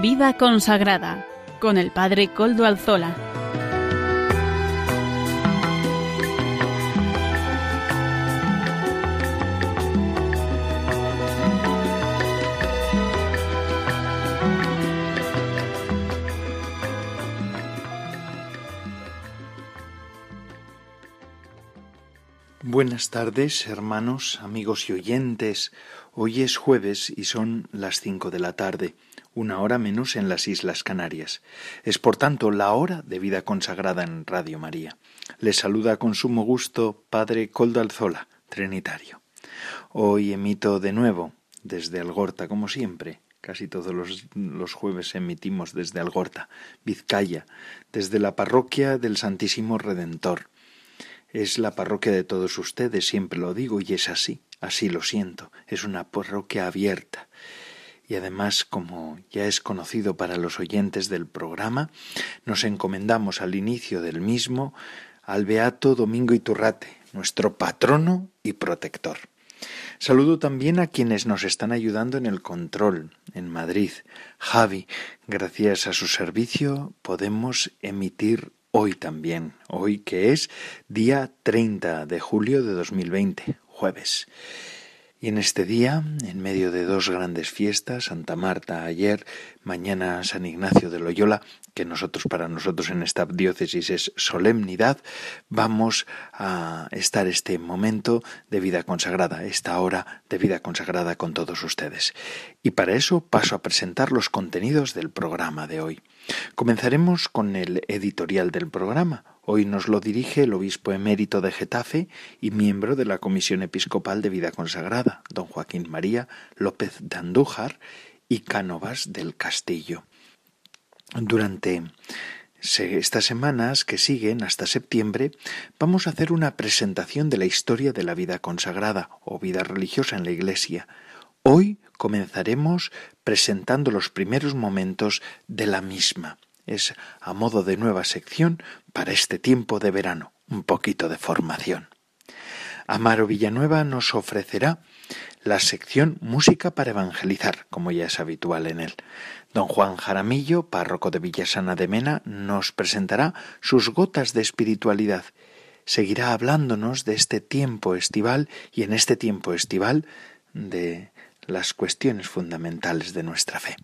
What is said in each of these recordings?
Vida consagrada con el Padre Coldo Alzola. Buenas tardes, hermanos, amigos y oyentes. Hoy es jueves y son las cinco de la tarde, una hora menos en las Islas Canarias. Es por tanto la hora de vida consagrada en Radio María. Les saluda con sumo gusto Padre Coldalzola, Trinitario. Hoy emito de nuevo desde Algorta, como siempre. Casi todos los, los jueves emitimos desde Algorta, Vizcaya, desde la parroquia del Santísimo Redentor es la parroquia de todos ustedes, siempre lo digo, y es así, así lo siento, es una parroquia abierta. Y además, como ya es conocido para los oyentes del programa, nos encomendamos al inicio del mismo al Beato Domingo Iturrate, nuestro patrono y protector. Saludo también a quienes nos están ayudando en el control en Madrid. Javi, gracias a su servicio podemos emitir hoy también, hoy que es día 30 de julio de 2020, jueves. Y en este día, en medio de dos grandes fiestas, Santa Marta ayer, mañana San Ignacio de Loyola, que nosotros para nosotros en esta diócesis es solemnidad, vamos a estar este momento de vida consagrada, esta hora de vida consagrada con todos ustedes. Y para eso paso a presentar los contenidos del programa de hoy. Comenzaremos con el editorial del programa. Hoy nos lo dirige el obispo emérito de Getafe y miembro de la Comisión Episcopal de Vida Consagrada, don Joaquín María López de Andújar y Cánovas del Castillo. Durante estas semanas que siguen hasta septiembre vamos a hacer una presentación de la historia de la vida consagrada o vida religiosa en la Iglesia. Hoy comenzaremos presentando los primeros momentos de la misma. Es a modo de nueva sección para este tiempo de verano, un poquito de formación. Amaro Villanueva nos ofrecerá la sección Música para Evangelizar, como ya es habitual en él. Don Juan Jaramillo, párroco de Villasana de Mena, nos presentará sus gotas de espiritualidad. Seguirá hablándonos de este tiempo estival y en este tiempo estival de las cuestiones fundamentales de nuestra fe.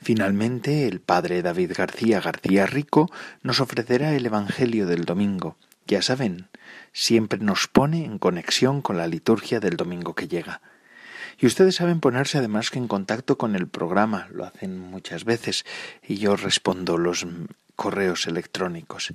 Finalmente, el padre David García García Rico nos ofrecerá el Evangelio del domingo. Ya saben, siempre nos pone en conexión con la liturgia del domingo que llega. Y ustedes saben ponerse además que en contacto con el programa, lo hacen muchas veces, y yo respondo los correos electrónicos.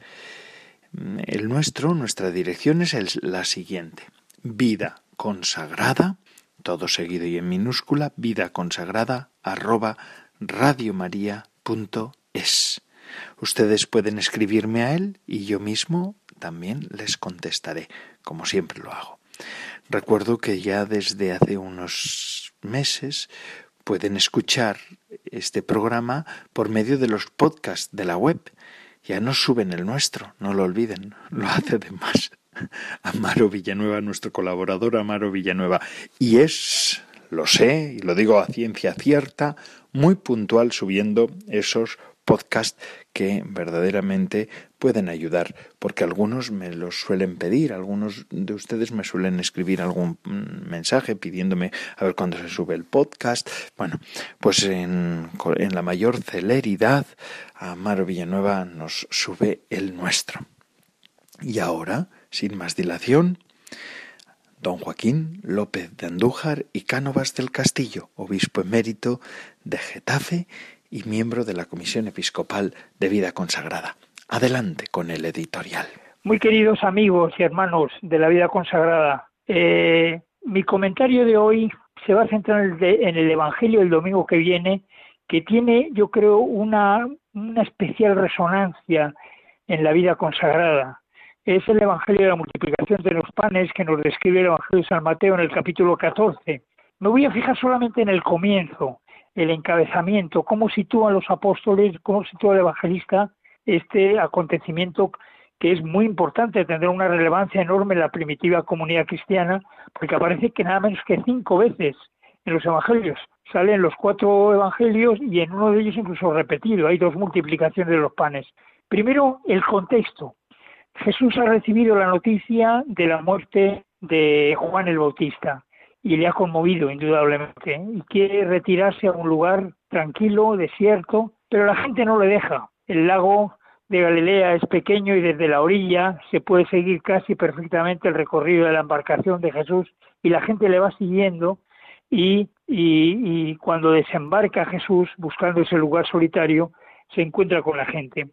El nuestro, nuestra dirección es la siguiente. Vida consagrada todo seguido y en minúscula, vida consagrada arroba radiomaria.es. Ustedes pueden escribirme a él y yo mismo también les contestaré, como siempre lo hago. Recuerdo que ya desde hace unos meses pueden escuchar este programa por medio de los podcasts de la web. Ya no suben el nuestro, no lo olviden, lo hace de más. Amaro Villanueva, nuestro colaborador Amaro Villanueva. Y es, lo sé, y lo digo a ciencia cierta, muy puntual subiendo esos podcasts que verdaderamente pueden ayudar, porque algunos me los suelen pedir, algunos de ustedes me suelen escribir algún mensaje pidiéndome a ver cuándo se sube el podcast. Bueno, pues en, la mayor celeridad, Amaro Villanueva nos sube el nuestro. Y ahora, sin más dilación, don Joaquín López de Andújar y Cánovas del Castillo, obispo emérito de Getafe y miembro de la Comisión Episcopal de Vida Consagrada. Adelante con el editorial. Muy queridos amigos y hermanos de la vida consagrada, eh, mi comentario de hoy se va a centrar en el, Evangelio del domingo que viene, que tiene, yo creo, una, una especial resonancia en la vida consagrada es el Evangelio de la multiplicación de los panes que nos describe el Evangelio de San Mateo en el capítulo 14. Me voy a fijar solamente en el comienzo, el encabezamiento, cómo sitúan los apóstoles, cómo sitúa el evangelista este acontecimiento que es muy importante, tendrá una relevancia enorme en la primitiva comunidad cristiana, porque aparece que nada menos que cinco veces en los evangelios sale en los cuatro evangelios y en uno de ellos incluso repetido. Hay dos multiplicaciones de los panes. Primero, el contexto. Jesús ha recibido la noticia de la muerte de Juan el Bautista y le ha conmovido indudablemente y quiere retirarse a un lugar tranquilo, desierto, pero la gente no le deja. El lago de Galilea es pequeño y desde la orilla se puede seguir casi perfectamente el recorrido de la embarcación de Jesús y la gente le va siguiendo y, y, cuando desembarca Jesús buscando ese lugar solitario se encuentra con la gente.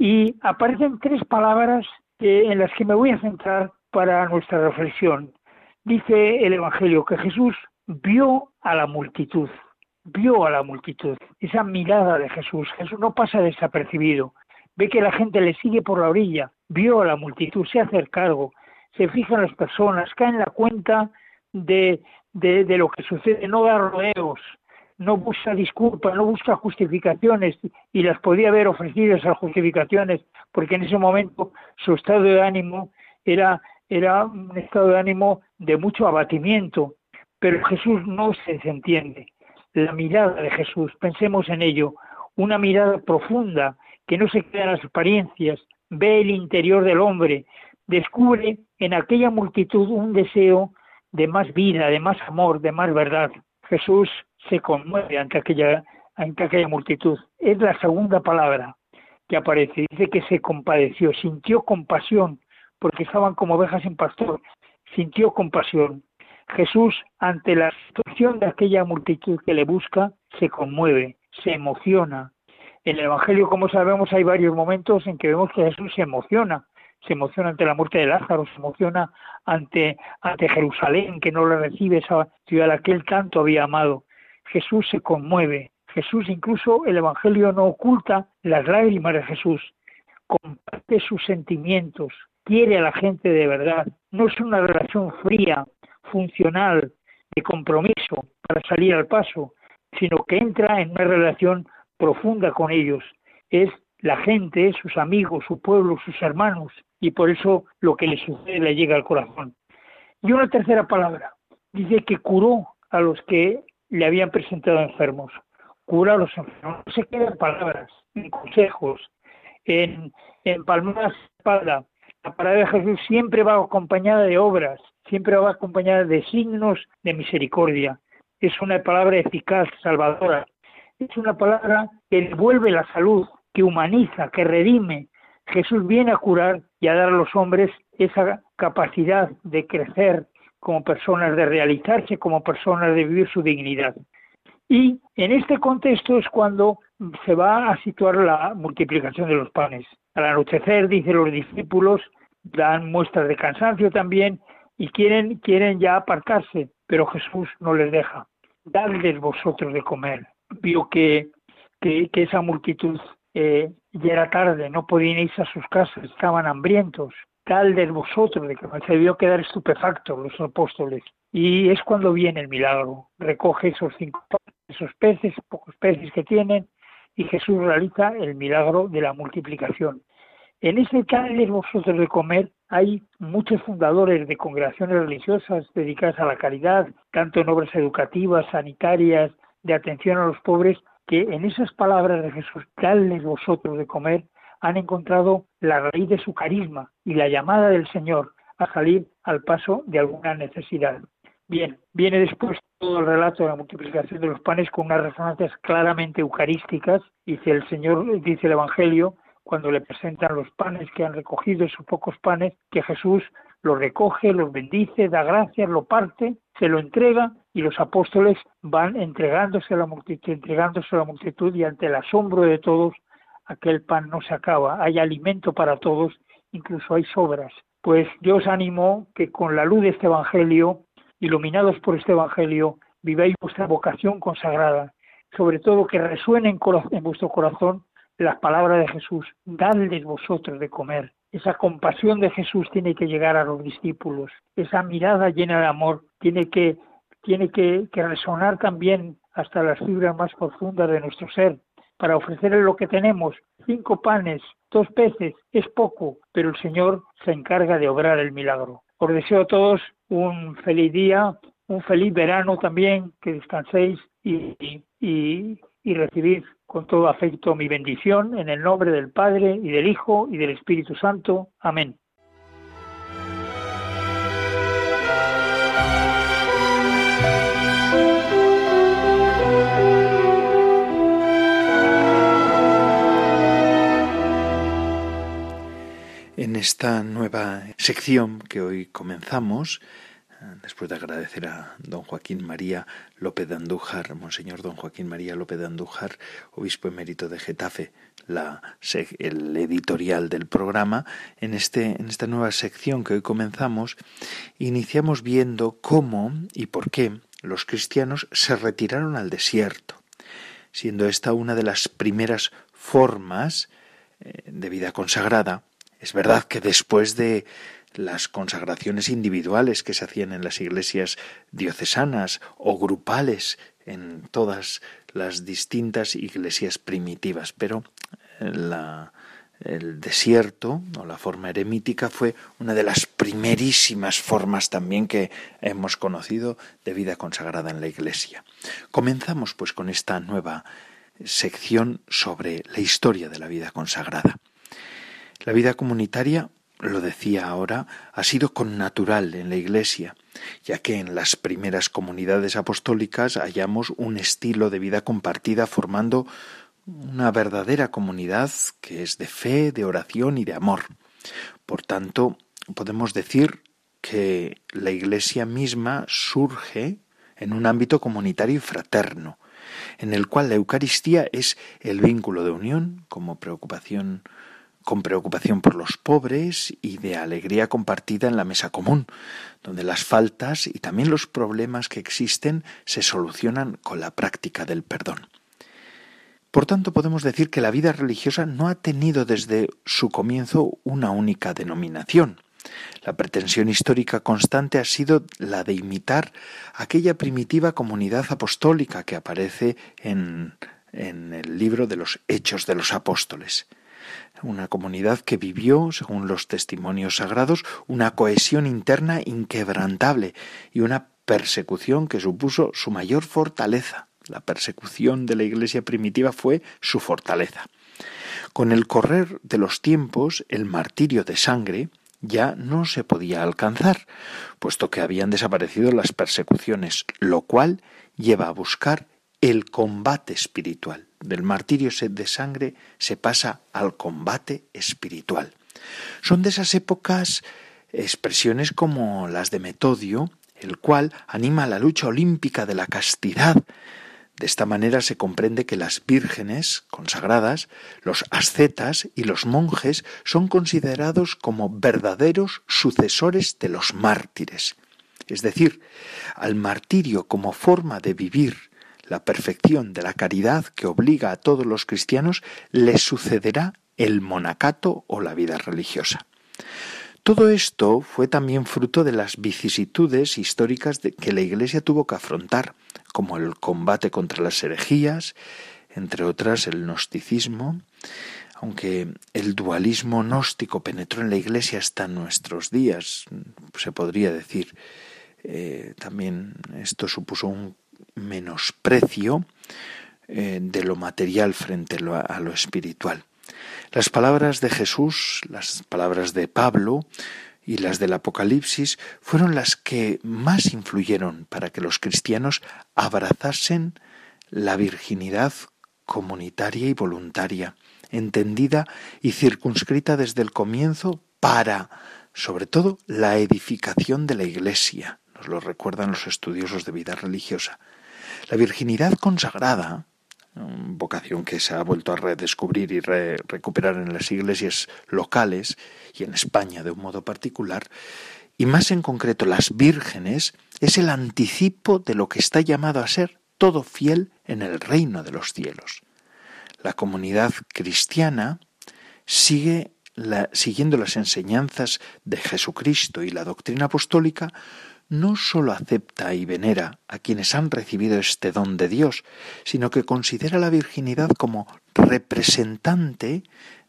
Y aparecen tres palabras en las que me voy a centrar para nuestra reflexión. Dice el Evangelio que Jesús vio a la multitud, vio a la multitud, esa mirada de Jesús. Jesús no pasa desapercibido, ve que la gente le sigue por la orilla, vio a la multitud, se hace cargo, se fija en las personas, cae en la cuenta de, de, de lo que sucede, no da rodeos, no busca disculpas, no busca justificaciones y las podía haber ofrecido esas justificaciones porque en ese momento su estado de ánimo era, era un estado de ánimo de mucho abatimiento, pero Jesús no se desentiende. La mirada de Jesús, pensemos en ello, una mirada profunda que no se queda en las apariencias, ve el interior del hombre, descubre en aquella multitud un deseo de más vida, de más amor, de más verdad. Jesús se conmueve ante aquella, ante aquella multitud. Es la segunda palabra que aparece. Dice que se compadeció, sintió compasión, porque estaban como ovejas sin pastor. Sintió compasión. Jesús, ante la situación de aquella multitud que le busca, se conmueve, se emociona. En el Evangelio, como sabemos, hay varios momentos en que vemos que Jesús se emociona. Se emociona ante la muerte de Lázaro, se emociona ante, ante Jerusalén, que no le recibe esa ciudad a la que él tanto había amado. Jesús se conmueve. Jesús incluso el Evangelio no oculta las lágrimas de Jesús. Comparte sus sentimientos, quiere a la gente de verdad. No es una relación fría, funcional, de compromiso para salir al paso, sino que entra en una relación profunda con ellos. Es la gente, sus amigos, su pueblo, sus hermanos, y por eso lo que le sucede le llega al corazón. Y una tercera palabra, dice que curó a los que le habían presentado enfermos. Cura a los enfermos. No se quedan palabras, en consejos, en, en palmadas de espalda. La palabra de Jesús siempre va acompañada de obras, siempre va acompañada de signos de misericordia. Es una palabra eficaz, salvadora. Es una palabra que devuelve la salud, que humaniza, que redime. Jesús viene a curar y a dar a los hombres esa capacidad de crecer, como personas, de realizarse como personas, de vivir su dignidad. Y en este contexto es cuando se va a situar la multiplicación de los panes. Al anochecer, dicen los discípulos, dan muestras de cansancio también y quieren, quieren ya apartarse, pero Jesús no les deja. Dadles vosotros de comer. Vio que, que, esa multitud eh, ya era tarde, no podían irse a sus casas, estaban hambrientos tal de vosotros, de que se debió quedar estupefactos los apóstoles. Y es cuando viene el milagro. Recoge esos cinco esos peces, pocos peces que tienen, y Jesús realiza el milagro de la multiplicación. En ese tal de vosotros de comer hay muchos fundadores de congregaciones religiosas dedicadas a la caridad, tanto en obras educativas, sanitarias, de atención a los pobres, que en esas palabras de Jesús, dadles vosotros de comer, han encontrado la raíz de su carisma y la llamada del Señor a salir al paso de alguna necesidad. Bien, viene después todo el relato de la multiplicación de los panes con unas resonancias claramente eucarísticas. Dice el Señor, dice el Evangelio, cuando le presentan los panes que han recogido, esos pocos panes, que Jesús los recoge, los bendice, da gracias, lo parte, se lo entrega y los apóstoles van entregándose a la multitud, entregándose a la multitud y ante el asombro de todos aquel pan no se acaba, hay alimento para todos, incluso hay sobras. Pues yo os animo que con la luz de este Evangelio, iluminados por este Evangelio, viváis vuestra vocación consagrada, sobre todo que resuenen en vuestro corazón las palabras de Jesús, dadles vosotros de comer. Esa compasión de Jesús tiene que llegar a los discípulos, esa mirada llena de amor tiene que, tiene que, que resonar también hasta las fibras más profundas de nuestro ser, para ofrecerle lo que tenemos, cinco panes, dos peces, es poco, pero el Señor se encarga de obrar el milagro. Os deseo a todos un feliz día, un feliz verano también, que descanséis y, y recibir con todo afecto mi bendición en el nombre del Padre y del Hijo y del Espíritu Santo. Amén. Esta nueva sección que hoy comenzamos, después de agradecer a don Joaquín María López de Andújar, Monseñor don Joaquín María López de Andújar, obispo emérito de Getafe, la, el editorial del programa, en, este, en esta nueva sección que hoy comenzamos, iniciamos viendo cómo y por qué los cristianos se retiraron al desierto, siendo esta una de las primeras formas eh, de vida consagrada. Es verdad que después de las consagraciones individuales que se hacían en las iglesias diocesanas o grupales en todas las distintas iglesias primitivas, pero eh, el desierto o la forma eremítica fue una de las primerísimas formas también que hemos conocido de vida consagrada en la iglesia. Comenzamos pues con esta nueva sección sobre la historia de la vida consagrada. La vida comunitaria lo decía ahora, ha sido connatural en la Iglesia, ya que en las primeras comunidades apostólicas hallamos un estilo de vida compartida formando una verdadera comunidad que es de fe, de oración y de amor. Por tanto, podemos decir que la Iglesia misma surge en un ámbito comunitario y fraterno, en el cual la Eucaristía es el vínculo de unión como preocupación con preocupación por los pobres y de alegría compartida en la mesa común, donde las faltas y también los problemas que existen se solucionan con la práctica del perdón. Por tanto, podemos decir que la vida religiosa no ha tenido desde su comienzo una única denominación. La pretensión histórica constante ha sido la de imitar aquella primitiva comunidad apostólica que aparece en, el libro de los Hechos de los Apóstoles una comunidad que vivió, según los testimonios sagrados, una cohesión interna inquebrantable y una persecución que supuso su mayor fortaleza. La persecución de la Iglesia primitiva fue su fortaleza. Con el correr de los tiempos, el martirio de sangre ya no se podía alcanzar, puesto que habían desaparecido las persecuciones, lo cual lleva a buscar el combate espiritual. Del martirio de sangre se pasa al combate espiritual. Son de esas épocas expresiones como las de Metodio, el cual anima la lucha olímpica de la castidad. De esta manera se comprende que las vírgenes consagradas, los ascetas y los monjes son considerados como verdaderos sucesores de los mártires. Es decir, al martirio como forma de vivir la perfección de la caridad que obliga a todos los cristianos, les sucederá el monacato o la vida religiosa. Todo esto fue también fruto de las vicisitudes históricas que la Iglesia tuvo que afrontar, como el combate contra las herejías, entre otras el gnosticismo, aunque el dualismo gnóstico penetró en la Iglesia hasta nuestros días, se podría decir, eh, también esto supuso un menosprecio eh, de lo material frente a lo espiritual. Las palabras de Jesús, las palabras de Pablo y las del Apocalipsis fueron las que más influyeron para que los cristianos abrazasen la virginidad comunitaria y voluntaria, entendida y circunscrita desde el comienzo para, sobre todo, la edificación de la Iglesia, nos lo recuerdan los estudiosos de vida religiosa. La virginidad consagrada, vocación que se ha vuelto a redescubrir y recuperar en las iglesias locales y en España de un modo particular, y más en concreto las vírgenes, es el anticipo de lo que está llamado a ser todo fiel en el reino de los cielos. La comunidad cristiana sigue siguiendo las enseñanzas de Jesucristo y la doctrina apostólica, no sólo acepta y venera a quienes han recibido este don de Dios, sino que considera la virginidad como representante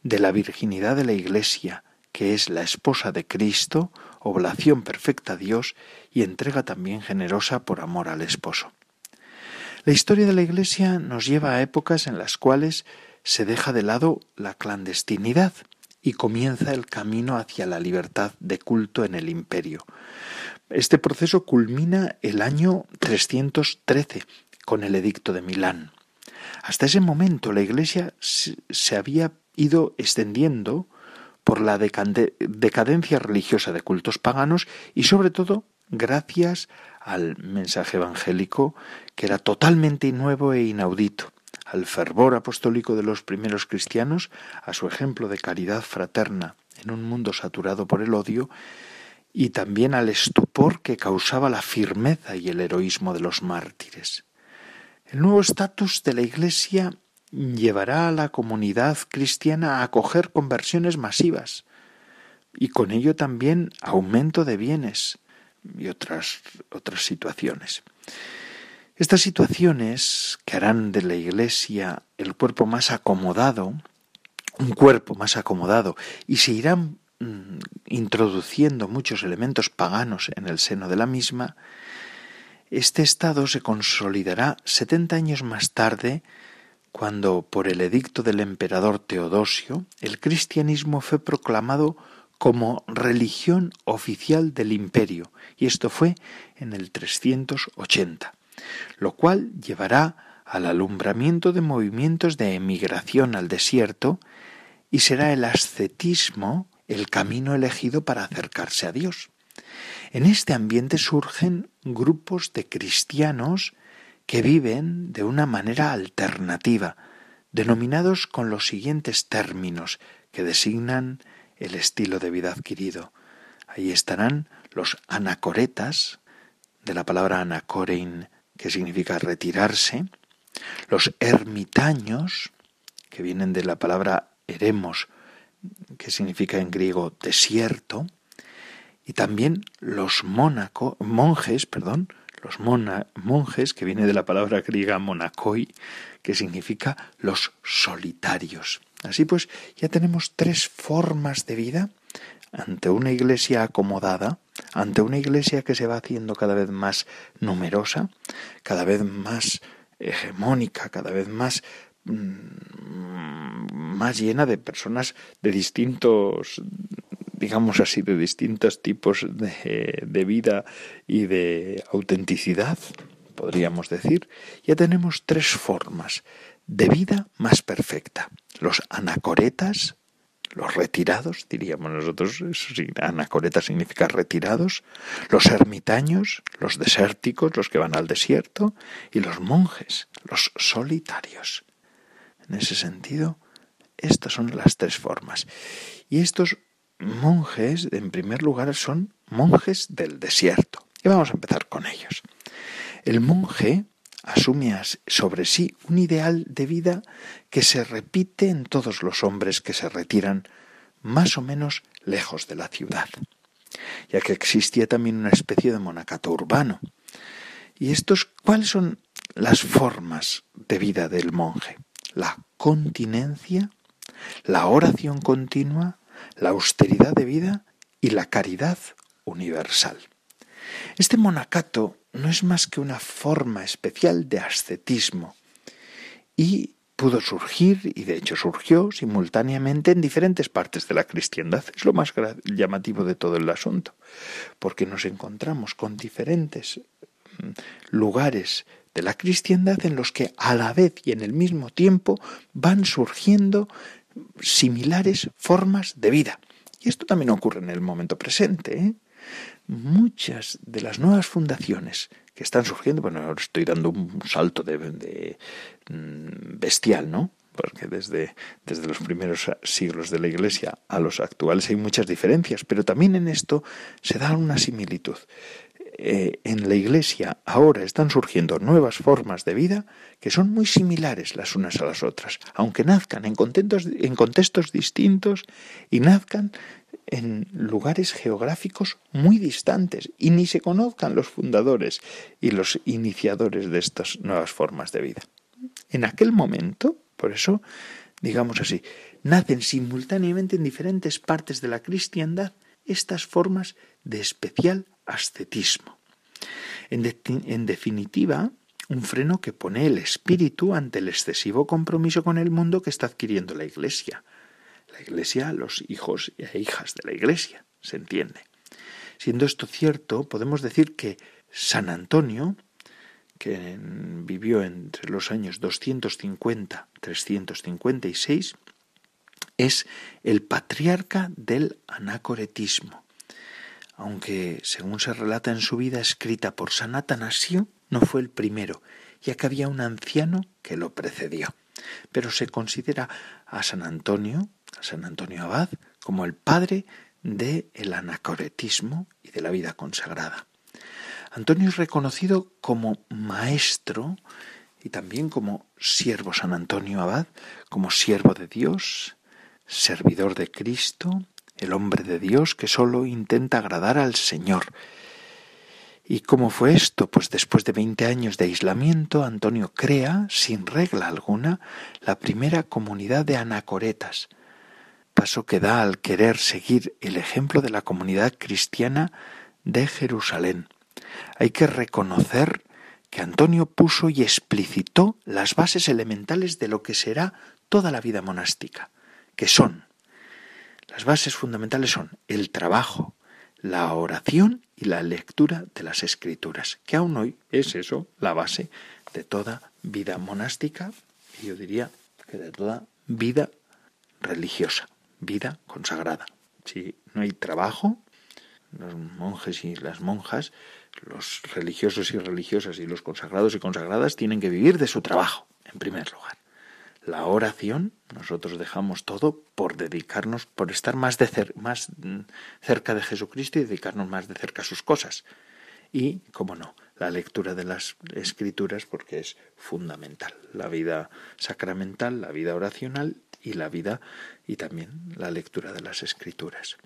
de la virginidad de la Iglesia, que es la esposa de Cristo, oblación perfecta a Dios y entrega también generosa por amor al esposo. La historia de la Iglesia nos lleva a épocas en las cuales se deja de lado la clandestinidad y comienza el camino hacia la libertad de culto en el imperio. Este proceso culmina el año 313 con el Edicto de Milán. Hasta ese momento la Iglesia se había ido extendiendo por la decadencia religiosa de cultos paganos y sobre todo gracias al mensaje evangélico que era totalmente nuevo e inaudito, al fervor apostólico de los primeros cristianos, a su ejemplo de caridad fraterna en un mundo saturado por el odio, y también al estupor que causaba la firmeza y el heroísmo de los mártires. El nuevo estatus de la Iglesia llevará a la comunidad cristiana a acoger conversiones masivas y con ello también aumento de bienes y otras, otras situaciones. Estas situaciones que harán de la Iglesia el cuerpo más acomodado, un cuerpo más acomodado, y se irán introduciendo muchos elementos paganos en el seno de la misma, este estado se consolidará setenta años más tarde cuando, por el edicto del emperador Teodosio, el cristianismo fue proclamado como religión oficial del imperio, y esto fue en el 380, lo cual llevará al alumbramiento de movimientos de emigración al desierto y será el ascetismo el camino elegido para acercarse a Dios. En este ambiente surgen grupos de cristianos que viven de una manera alternativa, denominados con los siguientes términos que designan el estilo de vida adquirido. Ahí estarán los anacoretas, de la palabra anacorein, que significa retirarse, los ermitaños, que vienen de la palabra eremos, que significa en griego desierto, y también los monjes, perdón, los monjes, que viene de la palabra griega monakoi, que significa los solitarios. Así pues, ya tenemos tres formas de vida ante una iglesia acomodada, ante una iglesia que se va haciendo cada vez más numerosa, cada vez más hegemónica, cada vez más más llena de personas de distintos digamos así, de distintos tipos de, de vida y de autenticidad, podríamos decir, ya tenemos tres formas de vida más perfecta. Los anacoretas, los retirados, diríamos nosotros, anacoreta significa retirados, los ermitaños, los desérticos, los que van al desierto, y los monjes, los solitarios. En ese sentido, estas son las tres formas. Y estos monjes, en primer lugar, son monjes del desierto. Y vamos a empezar con ellos. El monje asume sobre sí un ideal de vida que se repite en todos los hombres que se retiran más o menos lejos de la ciudad, ya que existía también una especie de monacato urbano. ¿Y estos cuáles son las formas de vida del monje? La continencia, la oración continua, la austeridad de vida y la caridad universal. Este monacato no es más que una forma especial de ascetismo y pudo surgir, y de hecho surgió simultáneamente en diferentes partes de la cristiandad. Es lo más llamativo de todo el asunto, porque nos encontramos con diferentes mm, lugares de la cristiandad en los que a la vez y en el mismo tiempo van surgiendo similares formas de vida. Y esto también ocurre en el momento presente. ¿eh? Muchas de las nuevas fundaciones que están surgiendo, bueno, ahora estoy dando un salto de, mm, bestial, ¿no? Porque desde, desde los primeros siglos de la Iglesia a los actuales hay muchas diferencias, pero también en esto se da una similitud. Eh, en la Iglesia ahora están surgiendo nuevas formas de vida que son muy similares las unas a las otras, aunque nazcan en, en contextos distintos y nazcan en lugares geográficos muy distantes y ni se conozcan los fundadores y los iniciadores de estas nuevas formas de vida. En aquel momento, por eso, digamos así, nacen simultáneamente en diferentes partes de la cristiandad estas formas de especial ascetismo. En, definitiva, un freno que pone el espíritu ante el excesivo compromiso con el mundo que está adquiriendo la Iglesia. La Iglesia, los hijos e hijas de la Iglesia, se entiende. Siendo esto cierto, podemos decir que San Antonio, que vivió entre los años 250-356, es el patriarca del anacoretismo. Aunque, según se relata en su vida escrita por San Atanasio, no fue el primero, ya que había un anciano que lo precedió. Pero se considera a San Antonio, a San Antonio Abad, como el padre del el anacoretismo y de la vida consagrada. Antonio es reconocido como maestro y también como siervo San Antonio Abad, como siervo de Dios, servidor de Cristo, el hombre de Dios que sólo intenta agradar al Señor ¿Y cómo fue esto? Pues después de veinte años de aislamiento, Antonio crea, sin regla alguna, la primera comunidad de anacoretas, paso que da al querer seguir el ejemplo de la comunidad cristiana de Jerusalén. Hay que reconocer que Antonio puso y explicitó las bases elementales de lo que será toda la vida monástica, que son, las bases fundamentales son el trabajo, la oración y la lectura de las escrituras, que aún hoy es eso, la base de toda vida monástica y yo diría que de toda vida religiosa, vida consagrada. Si no hay trabajo, los monjes y las monjas, los religiosos y religiosas y los consagrados y consagradas tienen que vivir de su trabajo, en primer lugar la oración, nosotros dejamos todo por dedicarnos, por estar más, de más mm, cerca de Jesucristo y dedicarnos más de cerca a sus cosas. Y, como no, la lectura de las escrituras porque es fundamental. La vida sacramental, la vida oracional y la vida y también la lectura de las escrituras.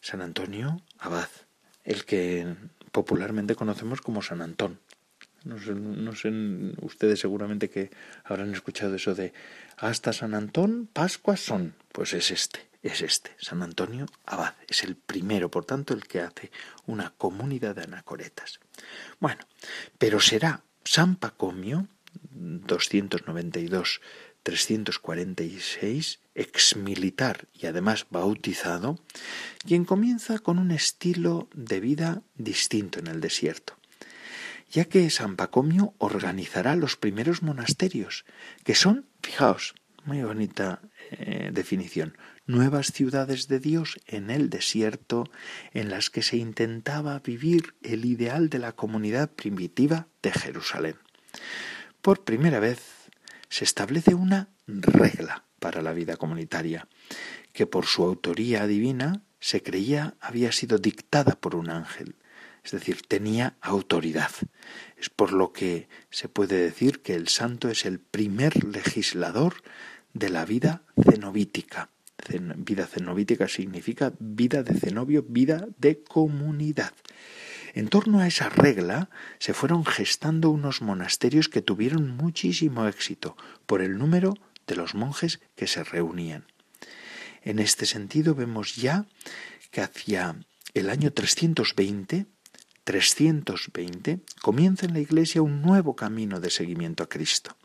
San Antonio Abad, el que popularmente conocemos como San Antón, no sé, no sé, ustedes seguramente que habrán escuchado eso de hasta San Antón, Pascua son. Pues es este, es este, San Antonio Abad. Es el primero, por tanto, el que hace una comunidad de anacoretas. Bueno, pero será San Pacomio, 292 346, exmilitar y además bautizado, quien comienza con un estilo de vida distinto en el desierto ya que San Pacomio organizará los primeros monasterios, que son, fijaos, muy bonita eh, definición, nuevas ciudades de Dios en el desierto en las que se intentaba vivir el ideal de la comunidad primitiva de Jerusalén. Por primera vez se establece una regla para la vida comunitaria, que por su autoría divina se creía había sido dictada por un ángel es decir, tenía autoridad. Es por lo que se puede decir que el santo es el primer legislador de la vida cenobítica. Vida cenobítica significa vida de cenobio, vida de comunidad. En torno a esa regla se fueron gestando unos monasterios que tuvieron muchísimo éxito por el número de los monjes que se reunían. En este sentido vemos ya que hacia el año 320 320 comienza en la Iglesia un nuevo camino de seguimiento a Cristo,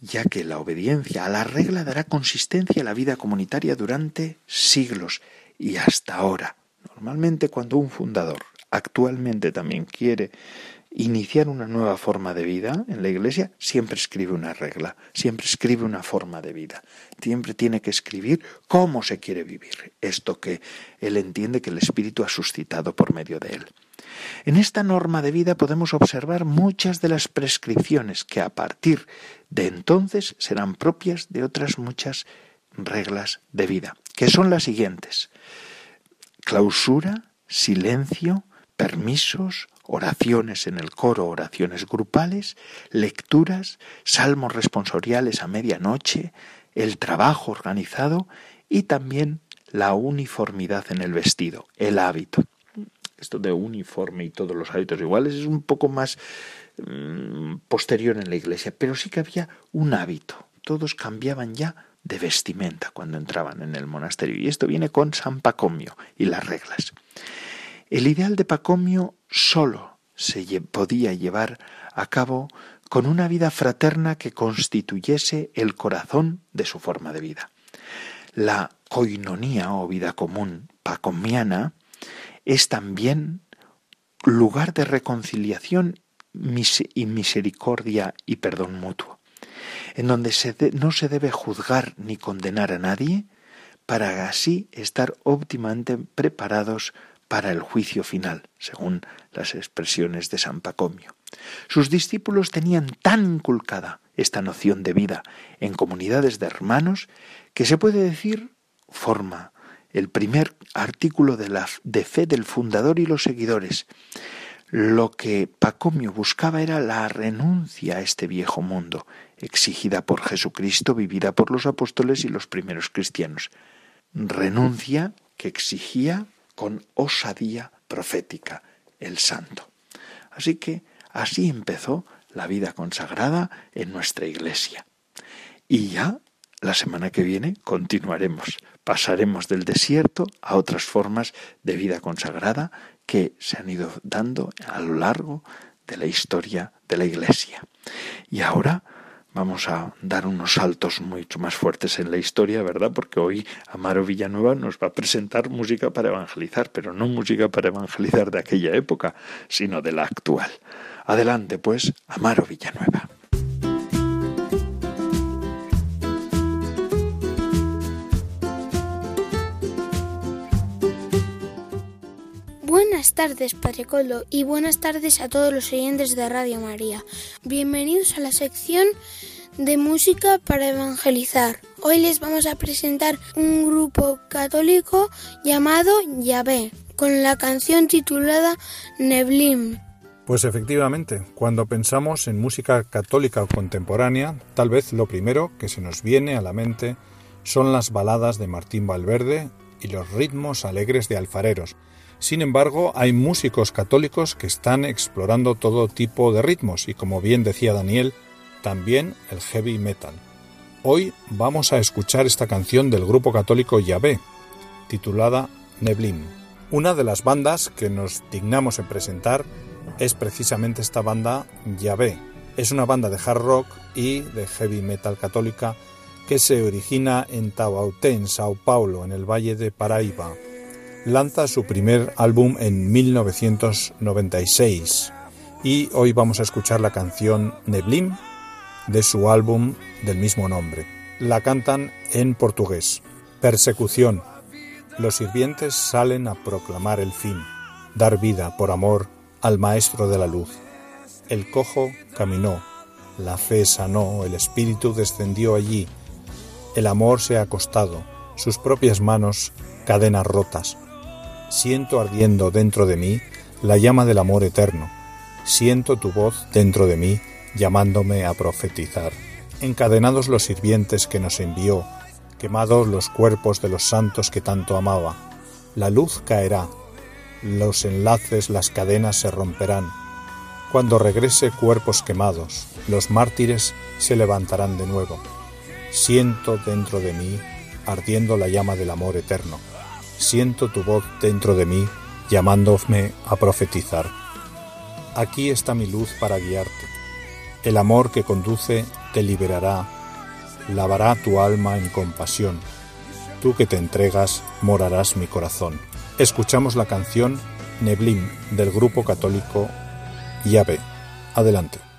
ya que la obediencia a la regla dará consistencia a la vida comunitaria durante siglos y hasta ahora. Normalmente cuando un fundador actualmente también quiere iniciar una nueva forma de vida en la iglesia, siempre escribe una regla, siempre escribe una forma de vida, siempre tiene que escribir cómo se quiere vivir, esto que él entiende que el Espíritu ha suscitado por medio de él. En esta norma de vida podemos observar muchas de las prescripciones que a partir de entonces serán propias de otras muchas reglas de vida, que son las siguientes. Clausura, silencio, permisos, oraciones en el coro, oraciones grupales, lecturas, salmos responsoriales a medianoche, el trabajo organizado y también la uniformidad en el vestido, el hábito esto de uniforme y todos los hábitos iguales es un poco más mm, posterior en la iglesia, pero sí que había un hábito. Todos cambiaban ya de vestimenta cuando entraban en el monasterio. Y esto viene con San Pacomio y las reglas. El ideal de Pacomio solo se podía llevar a cabo con una vida fraterna que constituyese el corazón de su forma de vida. La coinonía o vida común pacomiana es también lugar de reconciliación y misericordia y perdón mutuo, en donde no se debe juzgar ni condenar a nadie para así estar óptimamente preparados para el juicio final, según las expresiones de San Pacomio. Sus discípulos tenían tan inculcada esta noción de vida en comunidades de hermanos que se puede decir forma el primer artículo de, la, de fe del fundador y los seguidores. Lo que Pacomio buscaba era la renuncia a este viejo mundo, exigida por Jesucristo, vivida por los apóstoles y los primeros cristianos. Renuncia que exigía con osadía profética el santo. Así que así empezó la vida consagrada en nuestra iglesia. Y ya la semana que viene continuaremos. Pasaremos del desierto a otras formas de vida consagrada que se han ido dando a lo largo de la historia de la iglesia. Y ahora vamos a dar unos saltos mucho más fuertes en la historia, ¿verdad? Porque hoy Amaro Villanueva nos va a presentar música para evangelizar, pero no música para evangelizar de aquella época, sino de la actual. Adelante, pues, Amaro Villanueva. Buenas tardes, Padre Coldo, y buenas tardes a todos los oyentes de Radio María. Bienvenidos a la sección de música para evangelizar. Hoy les vamos a presentar un grupo católico llamado Yahvé, con la canción titulada Neblim. Pues efectivamente, cuando pensamos en música católica contemporánea, tal vez lo primero que se nos viene a la mente son las baladas de Martín Valverde y los ritmos alegres de alfareros, sin embargo, hay músicos católicos que están explorando todo tipo de ritmos y, como bien decía Daniel, también el heavy metal. Hoy vamos a escuchar esta canción del grupo católico Yahvé, titulada Neblim. Una de las bandas que nos dignamos en presentar es precisamente esta banda Yahvé. Es una banda de hard rock y de heavy metal católica que se origina en Taubaté, Sao Paulo, en el Valle de Paraíba, lanza su primer álbum en 1996 y hoy vamos a escuchar la canción Neblim de su álbum del mismo nombre. La cantan en portugués. Persecución. Los sirvientes salen a proclamar el fin, dar vida por amor al Maestro de la Luz. El cojo caminó, la fe sanó, el espíritu descendió allí, el amor se ha acostado, sus propias manos cadenas rotas, Siento ardiendo dentro de mí la llama del amor eterno. Siento tu voz dentro de mí llamándome a profetizar. Encadenados los sirvientes que nos envió, quemados los cuerpos de los santos que tanto amaba. La luz caerá, los enlaces, las cadenas se romperán. Cuando regrese cuerpos quemados, los mártires se levantarán de nuevo. Siento dentro de mí ardiendo la llama del amor eterno siento tu voz dentro de mí llamándome a profetizar. Aquí está mi luz para guiarte. El amor que conduce te liberará, lavará tu alma en compasión. Tú que te entregas, morarás mi corazón. Escuchamos la canción Neblim del grupo católico Yahvé. Adelante.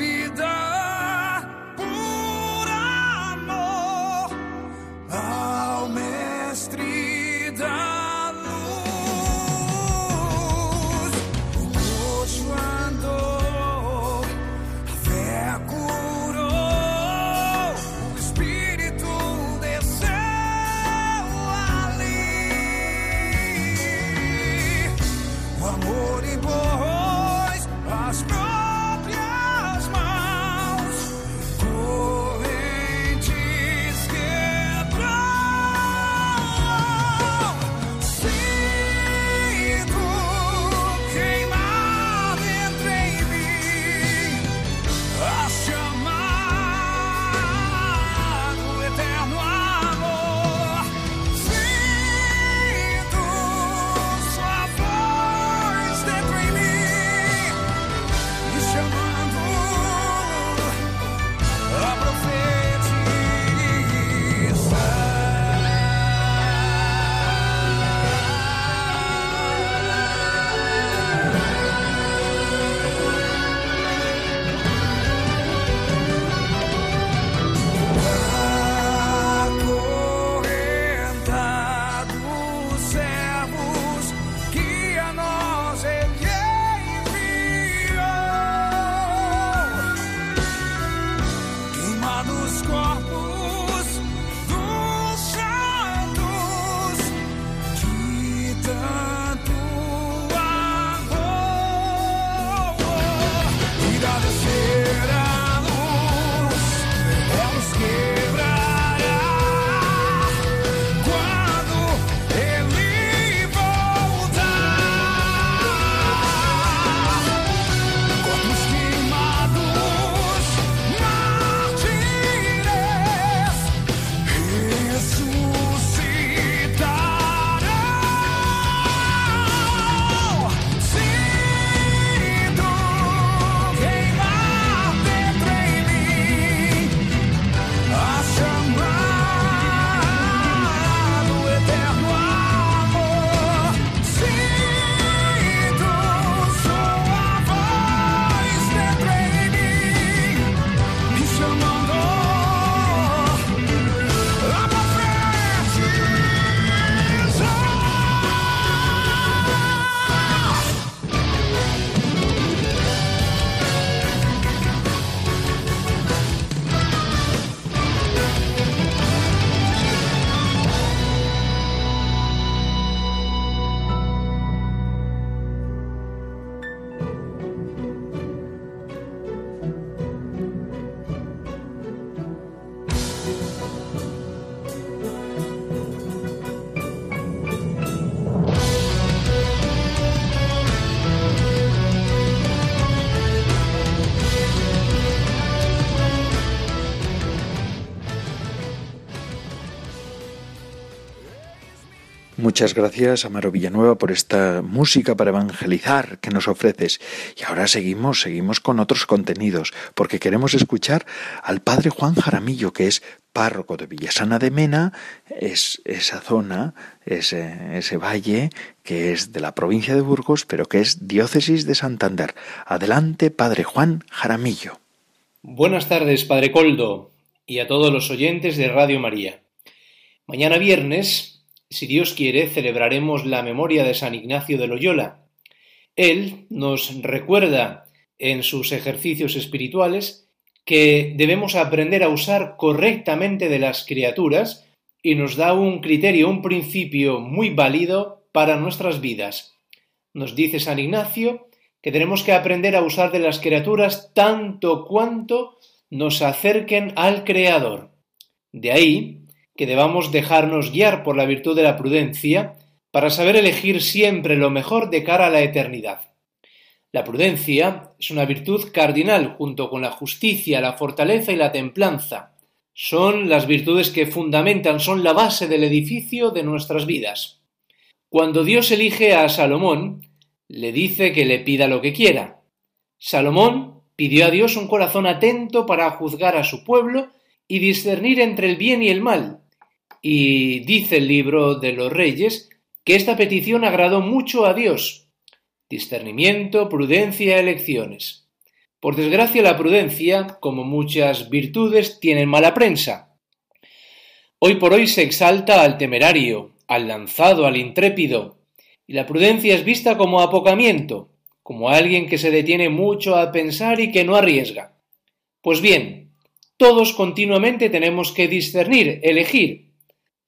Mestre da luz. Muchas gracias, Amaro Villanueva, por esta música para evangelizar que nos ofreces. Y ahora seguimos, seguimos con otros contenidos, porque queremos escuchar al padre Juan Jaramillo, que es párroco de Villasana de Mena, es esa zona, ese, ese valle que es de la provincia de Burgos, pero que es diócesis de Santander. Adelante, padre Juan Jaramillo. Buenas tardes, padre Coldo, y a todos los oyentes de Radio María. Mañana viernes si Dios quiere, celebraremos la memoria de San Ignacio de Loyola. Él nos recuerda en sus ejercicios espirituales que debemos aprender a usar correctamente de las criaturas y nos da un criterio, un principio muy válido para nuestras vidas. Nos dice San Ignacio que tenemos que aprender a usar de las criaturas tanto cuanto nos acerquen al Creador. De ahí que debamos dejarnos guiar por la virtud de la prudencia para saber elegir siempre lo mejor de cara a la eternidad. La prudencia es una virtud cardinal junto con la justicia, la fortaleza y la templanza. Son las virtudes que fundamentan, son la base del edificio de nuestras vidas. Cuando Dios elige a Salomón, le dice que le pida lo que quiera. Salomón pidió a Dios un corazón atento para juzgar a su pueblo y discernir entre el bien y el mal, y dice el libro de los reyes que esta petición agradó mucho a Dios. Discernimiento, prudencia, elecciones. Por desgracia la prudencia, como muchas virtudes, tiene mala prensa. Hoy por hoy se exalta al temerario, al lanzado, al intrépido, y la prudencia es vista como apocamiento, como alguien que se detiene mucho a pensar y que no arriesga. Pues bien, todos continuamente tenemos que discernir, elegir,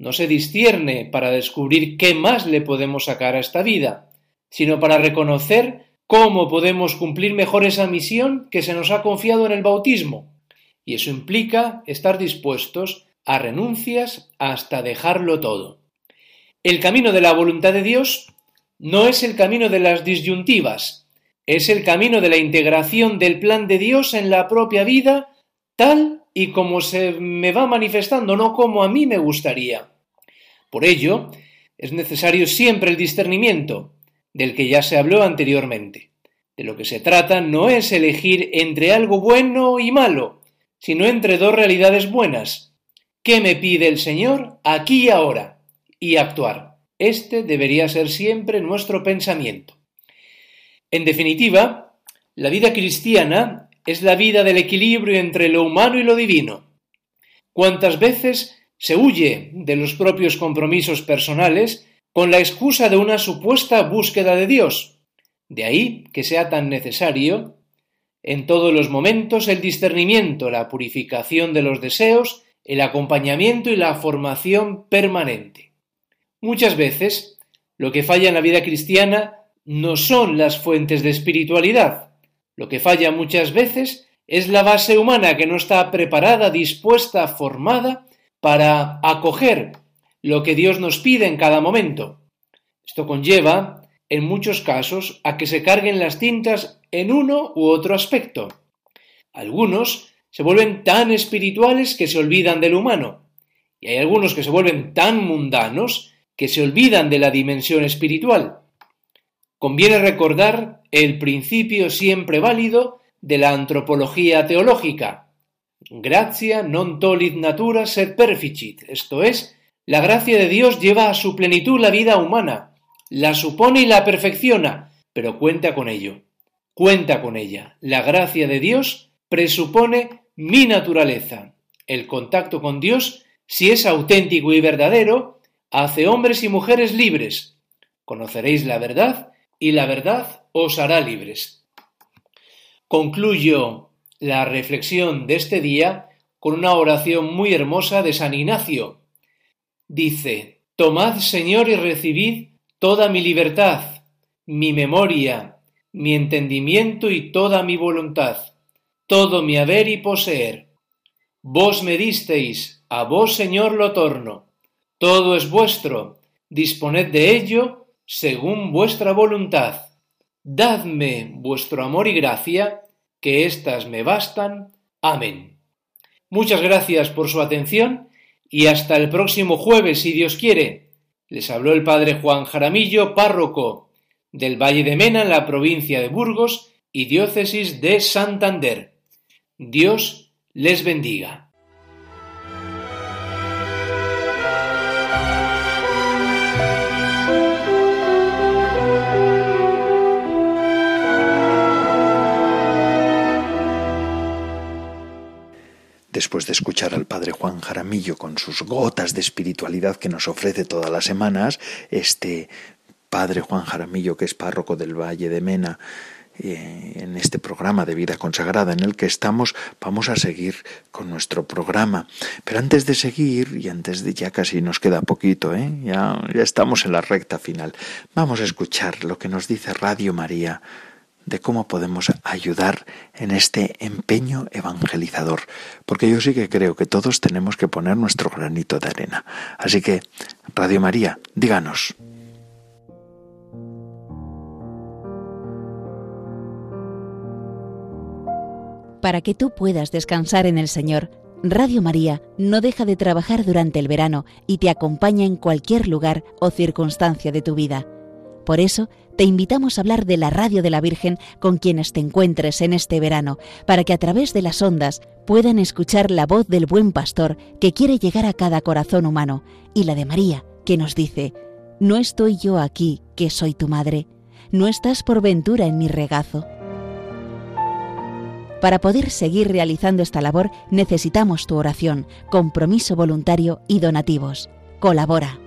no se discierne para descubrir qué más le podemos sacar a esta vida, sino para reconocer cómo podemos cumplir mejor esa misión que se nos ha confiado en el bautismo. Y eso implica estar dispuestos a renuncias hasta dejarlo todo. El camino de la voluntad de Dios no es el camino de las disyuntivas, es el camino de la integración del plan de Dios en la propia vida tal y como se me va manifestando, no como a mí me gustaría. Por ello, es necesario siempre el discernimiento, del que ya se habló anteriormente. De lo que se trata no es elegir entre algo bueno y malo, sino entre dos realidades buenas. ¿Qué me pide el Señor aquí y ahora? Y actuar. Este debería ser siempre nuestro pensamiento. En definitiva, la vida cristiana es la vida del equilibrio entre lo humano y lo divino. ¿Cuántas veces se huye de los propios compromisos personales con la excusa de una supuesta búsqueda de Dios. De ahí que sea tan necesario en todos los momentos el discernimiento, la purificación de los deseos, el acompañamiento y la formación permanente. Muchas veces lo que falla en la vida cristiana no son las fuentes de espiritualidad. Lo que falla muchas veces es la base humana que no está preparada, dispuesta, formada para acoger lo que Dios nos pide en cada momento. Esto conlleva, en muchos casos, a que se carguen las tintas en uno u otro aspecto. Algunos se vuelven tan espirituales que se olvidan del humano, y hay algunos que se vuelven tan mundanos que se olvidan de la dimensión espiritual. Conviene recordar el principio siempre válido de la antropología teológica, Gracia non tolit natura sed perficit, esto es, la gracia de Dios lleva a su plenitud la vida humana, la supone y la perfecciona, pero cuenta con ello, cuenta con ella. La gracia de Dios presupone mi naturaleza. El contacto con Dios, si es auténtico y verdadero, hace hombres y mujeres libres. Conoceréis la verdad y la verdad os hará libres. Concluyo la reflexión de este día con una oración muy hermosa de San Ignacio. Dice, Tomad, Señor, y recibid toda mi libertad, mi memoria, mi entendimiento y toda mi voluntad, todo mi haber y poseer. Vos me disteis, a vos, Señor, lo torno. Todo es vuestro, disponed de ello según vuestra voluntad. Dadme vuestro amor y gracia, que éstas me bastan. Amén. Muchas gracias por su atención y hasta el próximo jueves, si Dios quiere. Les habló el padre Juan Jaramillo, párroco del Valle de Mena en la provincia de Burgos y diócesis de Santander. Dios les bendiga. Después de escuchar al padre Juan Jaramillo con sus gotas de espiritualidad que nos ofrece todas las semanas, este padre Juan Jaramillo, que es párroco del Valle de Mena, eh, en este programa de vida consagrada en el que estamos, vamos a seguir con nuestro programa. Pero antes de seguir, y antes de ya casi nos queda poquito, ¿eh? ya, ya estamos en la recta final, vamos a escuchar lo que nos dice Radio María de cómo podemos ayudar en este empeño evangelizador, porque yo sí que creo que todos tenemos que poner nuestro granito de arena. Así que, Radio María, díganos. Para que tú puedas descansar en el Señor, Radio María no deja de trabajar durante el verano y te acompaña en cualquier lugar o circunstancia de tu vida. Por eso, te invitamos a hablar de la radio de la Virgen con quienes te encuentres en este verano, para que a través de las ondas puedan escuchar la voz del buen pastor que quiere llegar a cada corazón humano, y la de María, que nos dice, No estoy yo aquí, que soy tu madre, no estás por ventura en mi regazo. Para poder seguir realizando esta labor necesitamos tu oración, compromiso voluntario y donativos. Colabora.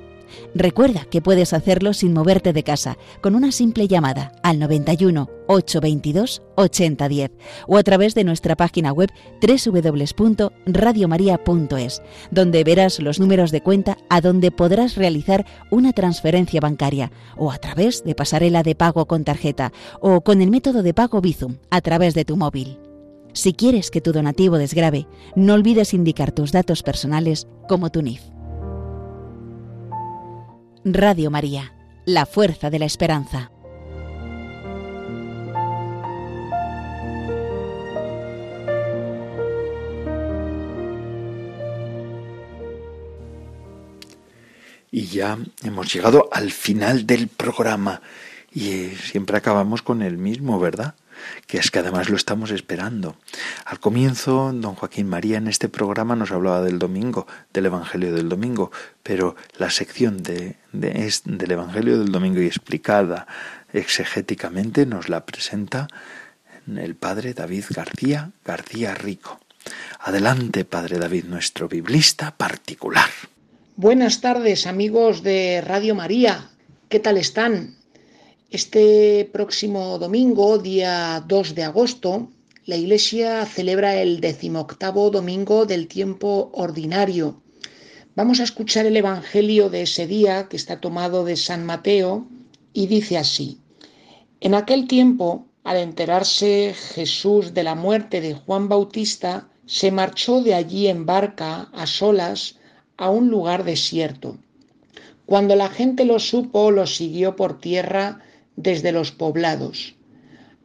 Recuerda que puedes hacerlo sin moverte de casa, con una simple llamada al 91 822 8010 o a través de nuestra página web www.radiomaria.es, donde verás los números de cuenta a donde podrás realizar una transferencia bancaria o a través de pasarela de pago con tarjeta o con el método de pago Bizum a través de tu móvil. Si quieres que tu donativo desgrabe, no olvides indicar tus datos personales como tu NIF. Radio María, la fuerza de la esperanza. Y ya hemos llegado al final del programa y siempre acabamos con el mismo, ¿verdad? Que es que además lo estamos esperando. Al comienzo, don Joaquín María en este programa nos hablaba del domingo, del Evangelio del domingo, pero la sección de, del Evangelio del domingo y explicada exegéticamente nos la presenta el padre David García García Rico. Adelante, padre David, nuestro biblista particular. Buenas tardes, amigos de Radio María. ¿Qué tal están? Este próximo domingo, día 2 de agosto, la Iglesia celebra el decimoctavo domingo del tiempo ordinario. Vamos a escuchar el Evangelio de ese día, que está tomado de San Mateo, y dice así. En aquel tiempo, al enterarse Jesús de la muerte de Juan Bautista, se marchó de allí en barca, a solas, a un lugar desierto. Cuando la gente lo supo, lo siguió por tierra desde los poblados.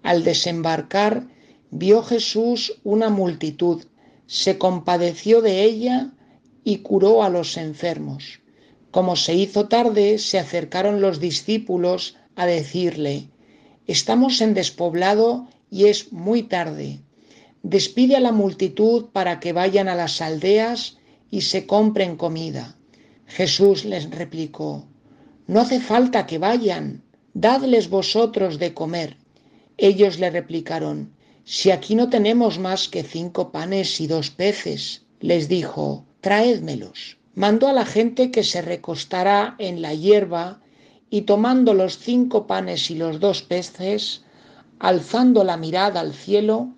Al desembarcar, vio Jesús una multitud, se compadeció de ella y curó a los enfermos. Como se hizo tarde, se acercaron los discípulos a decirle, Estamos en despoblado y es muy tarde. Despide a la multitud para que vayan a las aldeas y se compren comida. Jesús les replicó, No hace falta que vayan, dadles vosotros de comer. Ellos le replicaron, si aquí no tenemos más que cinco panes y dos peces, les dijo, traédmelos. Mandó a la gente que se recostara en la hierba y tomando los cinco panes y los dos peces, alzando la mirada al cielo,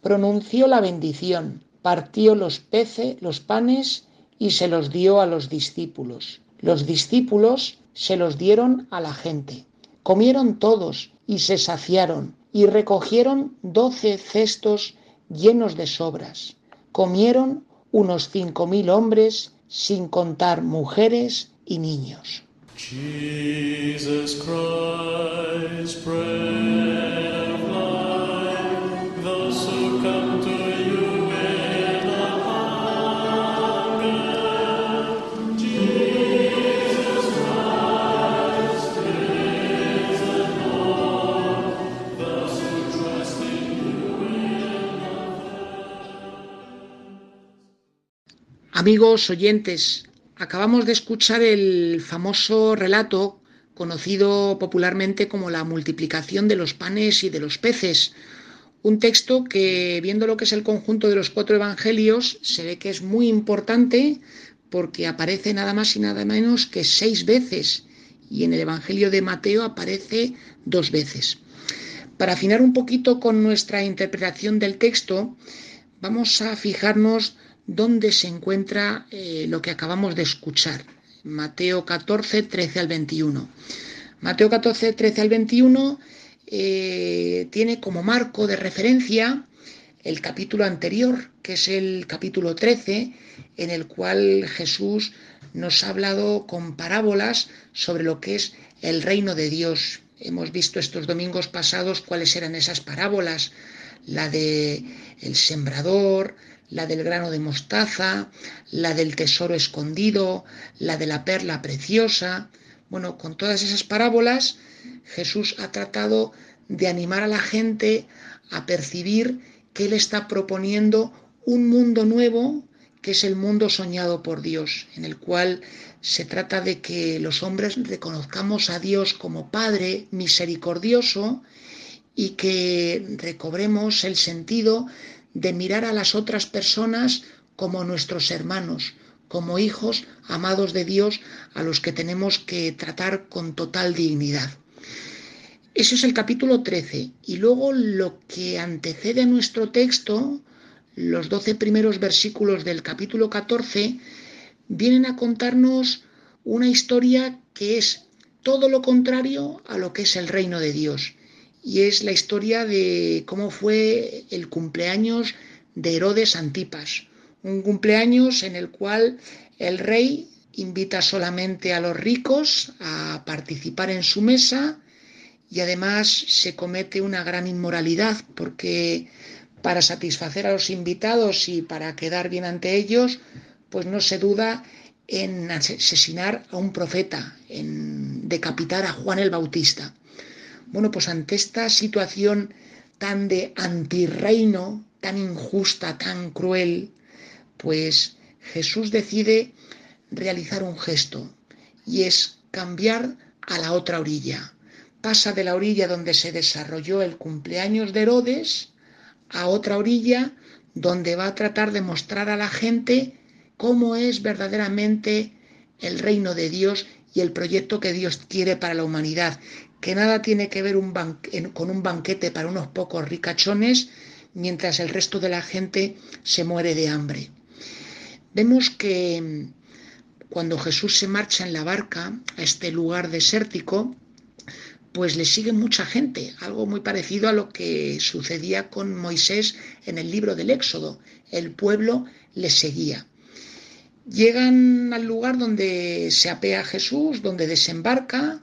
pronunció la bendición, partió los peces, los panes y se los dio a los discípulos. Los discípulos se los dieron a la gente. Comieron todos y se saciaron y recogieron doce cestos llenos de sobras. Comieron unos cinco mil hombres sin contar mujeres y niños. Amigos oyentes, acabamos de escuchar el famoso relato conocido popularmente como la multiplicación de los panes y de los peces. Un texto que, viendo lo que es el conjunto de los cuatro evangelios, se ve que es muy importante porque aparece nada más y nada menos que seis veces y en el Evangelio de Mateo aparece dos veces. Para afinar un poquito con nuestra interpretación del texto, vamos a fijarnos dónde se encuentra eh, lo que acabamos de escuchar. Mateo 14, 13 al 21. Mateo 14, 13 al 21 eh, tiene como marco de referencia el capítulo anterior, que es el capítulo 13, en el cual Jesús nos ha hablado con parábolas sobre lo que es el reino de Dios. Hemos visto estos domingos pasados cuáles eran esas parábolas, la de el sembrador, la del grano de mostaza, la del tesoro escondido, la de la perla preciosa. Bueno, con todas esas parábolas Jesús ha tratado de animar a la gente a percibir que Él está proponiendo un mundo nuevo, que es el mundo soñado por Dios, en el cual se trata de que los hombres reconozcamos a Dios como Padre misericordioso y que recobremos el sentido de mirar a las otras personas como nuestros hermanos, como hijos amados de Dios a los que tenemos que tratar con total dignidad. Ese es el capítulo 13. Y luego lo que antecede a nuestro texto, los doce primeros versículos del capítulo 14, vienen a contarnos una historia que es todo lo contrario a lo que es el reino de Dios y es la historia de cómo fue el cumpleaños de Herodes Antipas, un cumpleaños en el cual el rey invita solamente a los ricos a participar en su mesa y además se comete una gran inmoralidad porque para satisfacer a los invitados y para quedar bien ante ellos, pues no se duda en asesinar a un profeta, en decapitar a Juan el Bautista. Bueno, pues ante esta situación tan de antirreino, tan injusta, tan cruel, pues Jesús decide realizar un gesto y es cambiar a la otra orilla. Pasa de la orilla donde se desarrolló el cumpleaños de Herodes a otra orilla donde va a tratar de mostrar a la gente cómo es verdaderamente el reino de Dios y el proyecto que Dios quiere para la humanidad, que nada tiene que ver con un banquete para unos pocos ricachones, mientras el resto de la gente se muere de hambre. Vemos que mm, cuando Jesús se marcha en la barca a este lugar desértico, pues le sigue mucha gente, algo muy parecido a lo que sucedía con Moisés en el libro del Éxodo. El pueblo le seguía. Llegan al lugar donde se apea Jesús, donde desembarca,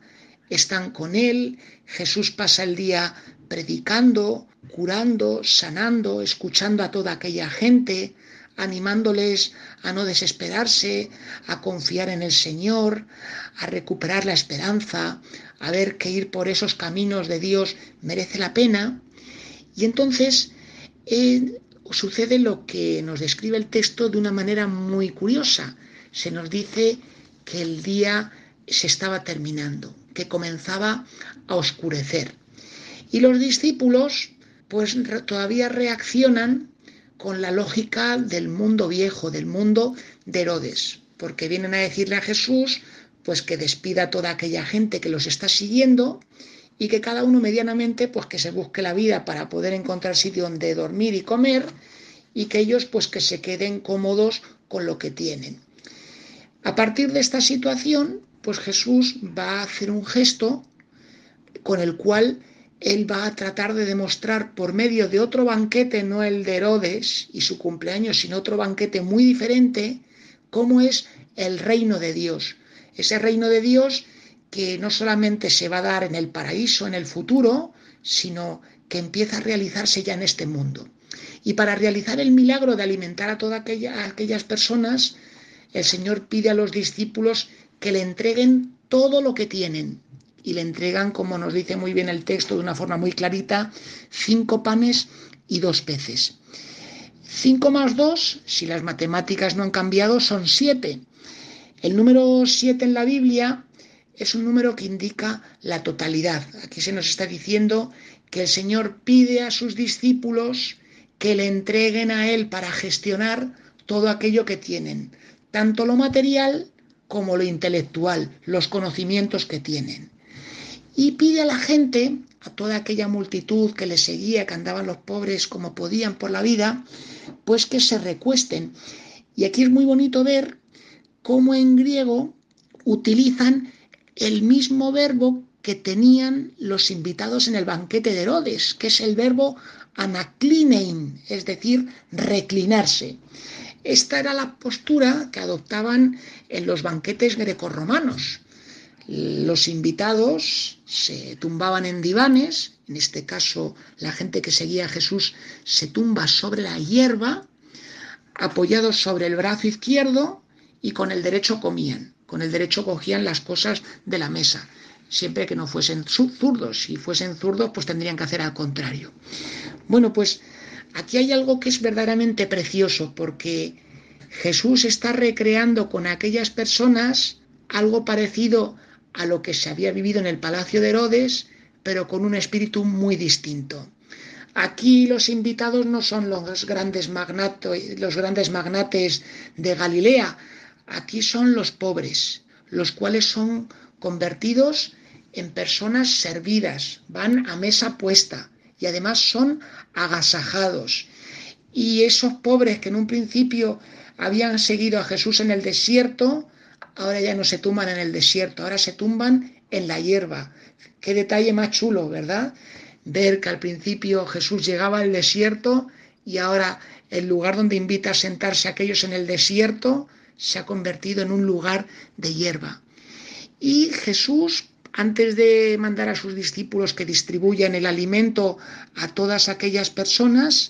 están con Él, Jesús pasa el día predicando, curando, sanando, escuchando a toda aquella gente, animándoles a no desesperarse, a confiar en el Señor, a recuperar la esperanza, a ver que ir por esos caminos de Dios merece la pena. Y entonces eh, sucede lo que nos describe el texto de una manera muy curiosa. Se nos dice que el día se estaba terminando que comenzaba a oscurecer. Y los discípulos pues todavía reaccionan con la lógica del mundo viejo, del mundo de Herodes, porque vienen a decirle a Jesús pues que despida a toda aquella gente que los está siguiendo y que cada uno medianamente pues que se busque la vida para poder encontrar sitio donde dormir y comer y que ellos pues que se queden cómodos con lo que tienen. A partir de esta situación, pues Jesús va a hacer un gesto con el cual él va a tratar de demostrar por medio de otro banquete, no el de Herodes y su cumpleaños, sino otro banquete muy diferente, cómo es el reino de Dios. Ese reino de Dios que no solamente se va a dar en el paraíso, en el futuro, sino que empieza a realizarse ya en este mundo. Y para realizar el milagro de alimentar a todas aquellas personas, el Señor pide a los discípulos que le entreguen todo lo que tienen. Y le entregan, como nos dice muy bien el texto de una forma muy clarita, cinco panes y dos peces. 5 más 2, si las matemáticas no han cambiado, son 7. El número 7 en la Biblia es un número que indica la totalidad. Aquí se nos está diciendo que el Señor pide a sus discípulos que le entreguen a Él para gestionar todo aquello que tienen, tanto lo material como lo intelectual, los conocimientos que tienen. Y pide a la gente, a toda aquella multitud que le seguía, que andaban los pobres como podían por la vida, pues que se recuesten. Y aquí es muy bonito ver cómo en griego utilizan el mismo verbo que tenían los invitados en el banquete de Herodes, que es el verbo anaclinein, es decir, reclinarse. Esta era la postura que adoptaban en los banquetes grecorromanos. Los invitados se tumbaban en divanes, en este caso la gente que seguía a Jesús se tumba sobre la hierba, apoyados sobre el brazo izquierdo y con el derecho comían, con el derecho cogían las cosas de la mesa, siempre que no fuesen zurdos, si fuesen zurdos pues tendrían que hacer al contrario. Bueno, pues aquí hay algo que es verdaderamente precioso porque Jesús está recreando con aquellas personas algo parecido a lo que se había vivido en el palacio de Herodes, pero con un espíritu muy distinto. Aquí los invitados no son los grandes, los grandes magnates de Galilea, aquí son los pobres, los cuales son convertidos en personas servidas, van a mesa puesta y además son agasajados. Y esos pobres que en un principio habían seguido a Jesús en el desierto, ahora ya no se tumban en el desierto, ahora se tumban en la hierba. Qué detalle más chulo, ¿verdad? Ver que al principio Jesús llegaba al desierto y ahora el lugar donde invita a sentarse a aquellos en el desierto se ha convertido en un lugar de hierba. Y Jesús, antes de mandar a sus discípulos que distribuyan el alimento a todas aquellas personas,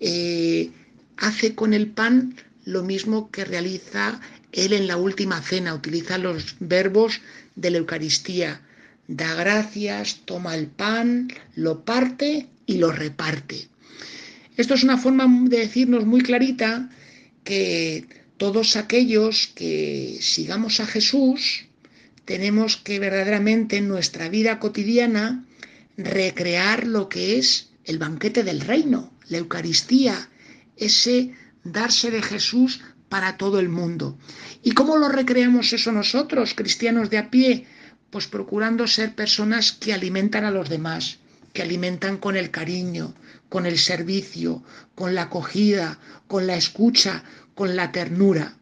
eh, hace con el pan lo mismo que realiza él en la última cena, utiliza los verbos de la Eucaristía. Da gracias, toma el pan, lo parte y lo reparte. Esto es una forma de decirnos muy clarita que todos aquellos que sigamos a Jesús tenemos que verdaderamente en nuestra vida cotidiana recrear lo que es el banquete del reino, la Eucaristía, ese darse de Jesús para todo el mundo. ¿Y cómo lo recreamos eso nosotros, cristianos de a pie? Pues procurando ser personas que alimentan a los demás, que alimentan con el cariño, con el servicio, con la acogida, con la escucha, con la ternura.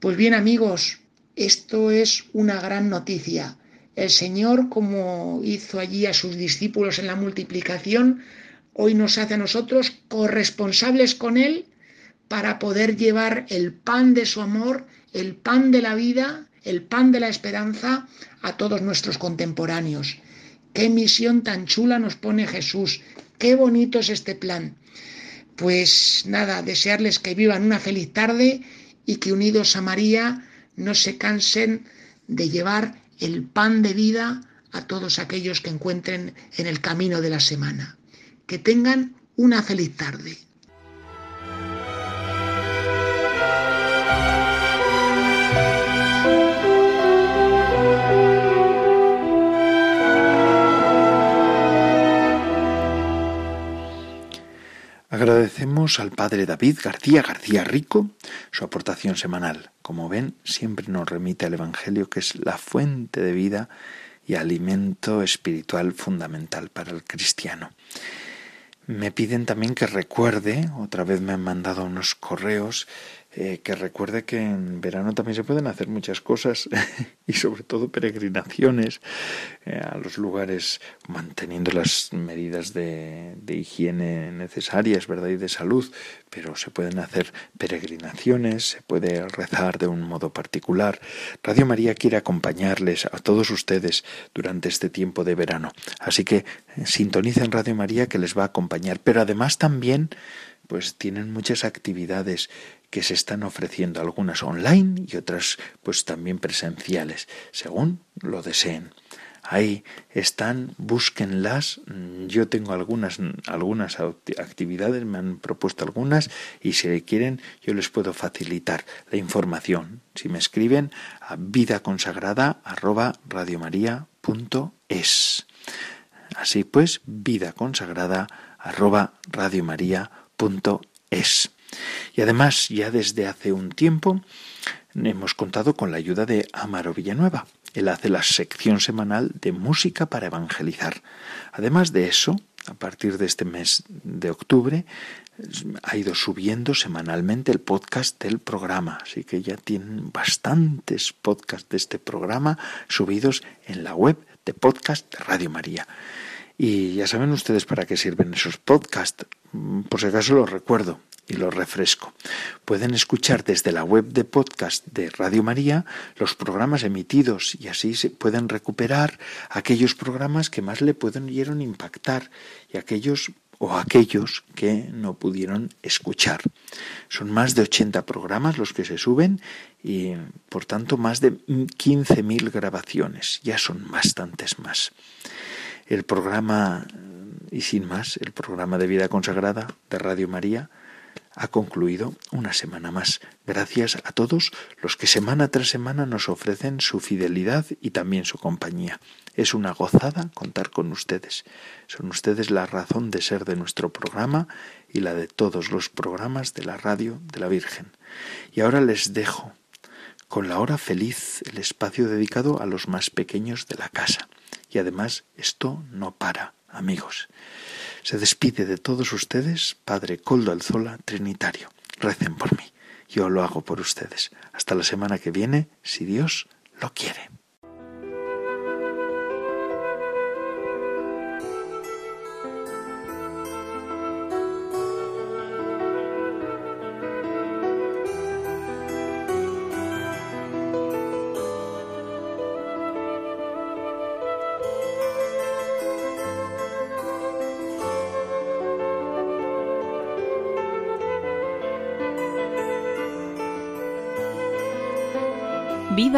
Pues bien amigos, esto es una gran noticia. El Señor, como hizo allí a sus discípulos en la multiplicación, hoy nos hace a nosotros corresponsables con Él para poder llevar el pan de su amor, el pan de la vida, el pan de la esperanza a todos nuestros contemporáneos. Qué misión tan chula nos pone Jesús. Qué bonito es este plan. Pues nada, desearles que vivan una feliz tarde y que unidos a María no se cansen de llevar el pan de vida a todos aquellos que encuentren en el camino de la semana. Que tengan una feliz tarde. Agradecemos al padre David García García Rico su aportación semanal. Como ven, siempre nos remite al Evangelio que es la fuente de vida y alimento espiritual fundamental para el cristiano. Me piden también que recuerde, otra vez me han mandado unos correos eh, que recuerde que en verano también se pueden hacer muchas cosas y sobre todo peregrinaciones eh, a los lugares manteniendo las medidas de, higiene necesarias, ¿verdad? Y de salud, pero se pueden hacer peregrinaciones, se puede rezar de un modo particular. Radio María quiere acompañarles a todos ustedes durante este tiempo de verano, así que eh, sintonicen Radio María que les va a acompañar, pero además también pues tienen muchas actividades que se están ofreciendo, algunas online y otras pues también presenciales, según lo deseen. Ahí están, búsquenlas. Yo tengo algunas, algunas actividades, me han propuesto algunas y si quieren yo les puedo facilitar la información. Si me escriben a vida consagrada es Así pues, vida consagrada es Y además, ya desde hace un tiempo hemos contado con la ayuda de Amaro Villanueva. Él hace la sección semanal de música para evangelizar. Además de eso, a partir de este mes de octubre, ha ido subiendo semanalmente el podcast del programa, así que ya tienen bastantes podcasts de este programa subidos en la web de podcast de Radio María. Y ya saben ustedes para qué sirven esos podcasts. Por si acaso los recuerdo y los refresco. Pueden escuchar desde la web de podcast de Radio María los programas emitidos y así se pueden recuperar aquellos programas que más le pudieron impactar y aquellos o aquellos que no pudieron escuchar. Son más de 80 programas los que se suben y por tanto más de 15.000 grabaciones. Ya son bastantes más. El programa, y sin más, el programa de vida consagrada de Radio María ha concluido una semana más. Gracias a todos los que semana tras semana nos ofrecen su fidelidad y también su compañía. Es una gozada contar con ustedes. Son ustedes la razón de ser de nuestro programa y la de todos los programas de la radio de la Virgen. Y ahora les dejo con la hora feliz, el espacio dedicado a los más pequeños de la casa. Y además esto no para, amigos. Se despide de todos ustedes, Padre Coldo Alzola, Trinitario. Recen por mí. Yo lo hago por ustedes. Hasta la semana que viene, si Dios lo quiere.